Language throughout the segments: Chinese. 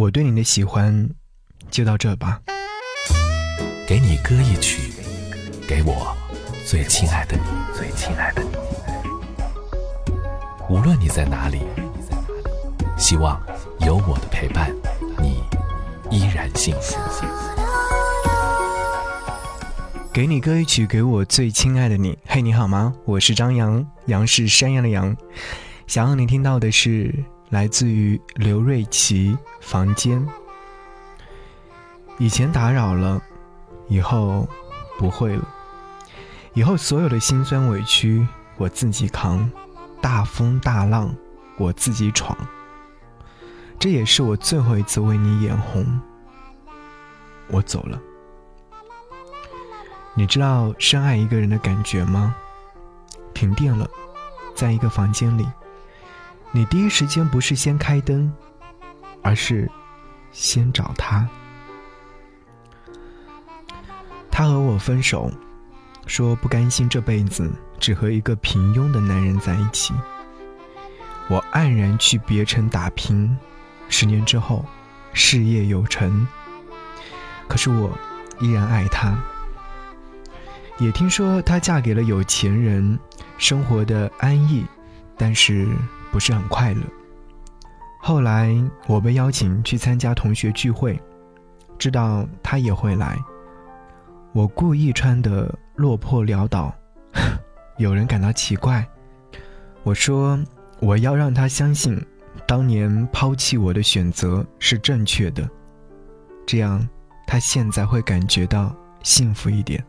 我对你的喜欢就到这吧。给你歌一曲，给我最亲爱的你，最亲爱的你。无论你在哪里，希望有我的陪伴，你依然幸福。给你歌一曲，给我最亲爱的你。嘿，你好吗？我是张扬，杨是山羊的羊。想要你听到的是来自于刘瑞琦《房间》。以前打扰了，以后不会了。以后所有的辛酸委屈我自己扛，大风大浪我自己闯。这也是我最后一次为你眼红。我走了。你知道深爱一个人的感觉吗？停电了，在一个房间里，你第一时间不是先开灯，而是先找他。他和我分手，说不甘心这辈子只和一个平庸的男人在一起。我黯然去别城打拼，十年之后，事业有成。可是我依然爱他。也听说她嫁给了有钱人，生活的安逸，但是不是很快乐。后来我被邀请去参加同学聚会，知道他也会来。我故意穿得落魄潦倒，有人感到奇怪。我说我要让他相信，当年抛弃我的选择是正确的，这样他现在会感觉到幸福一点。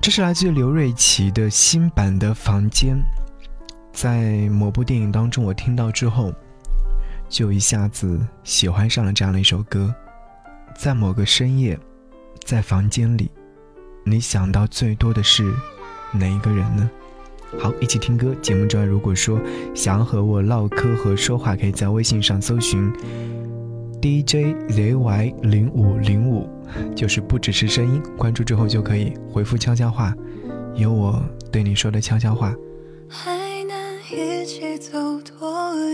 这是来自刘瑞琦的新版的《房间》，在某部电影当中，我听到之后，就一下子喜欢上了这样的一首歌。在某个深夜，在房间里，你想到最多的是哪一个人呢？好，一起听歌。节目之外，如果说想要和我唠嗑和说话，可以在微信上搜寻。D J Z Y 零五零五，就是不只是声音，关注之后就可以回复悄悄话，有我对你说的悄悄话。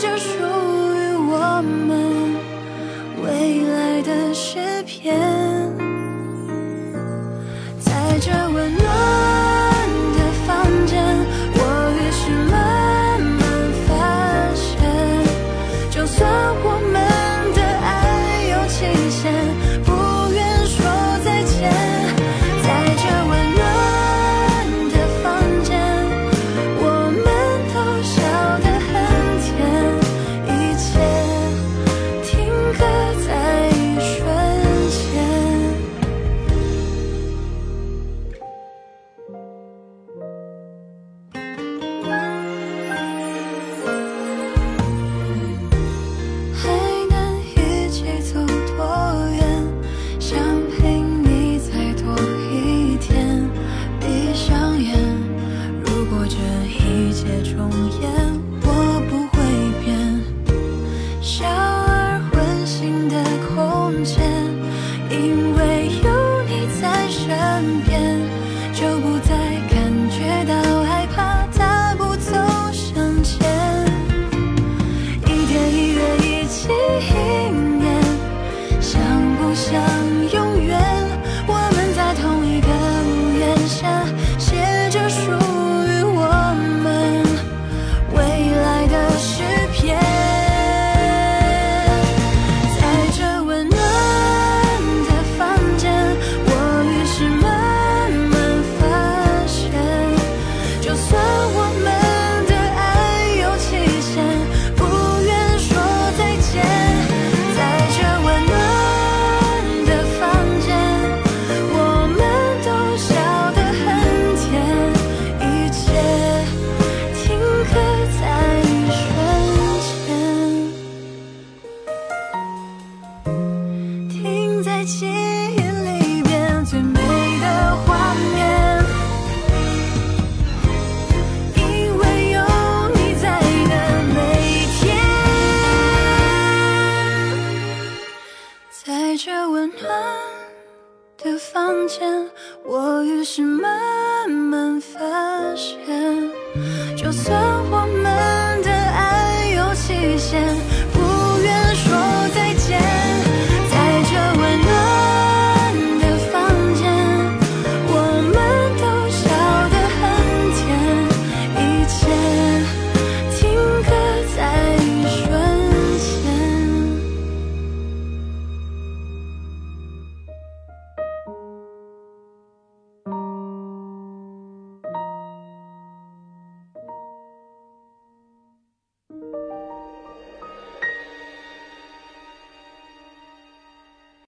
就是。这温暖的房间我于是慢慢发现就算我们的爱有期限